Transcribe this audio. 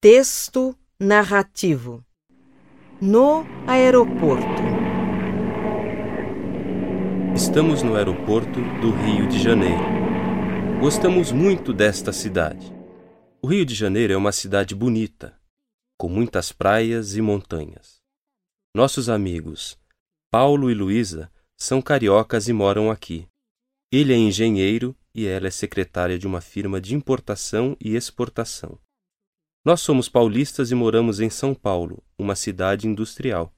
Texto narrativo No aeroporto. Estamos no aeroporto do Rio de Janeiro. Gostamos muito desta cidade. O Rio de Janeiro é uma cidade bonita, com muitas praias e montanhas. Nossos amigos Paulo e Luísa são cariocas e moram aqui. Ele é engenheiro e ela é secretária de uma firma de importação e exportação. Nós somos paulistas e moramos em São Paulo, uma cidade industrial.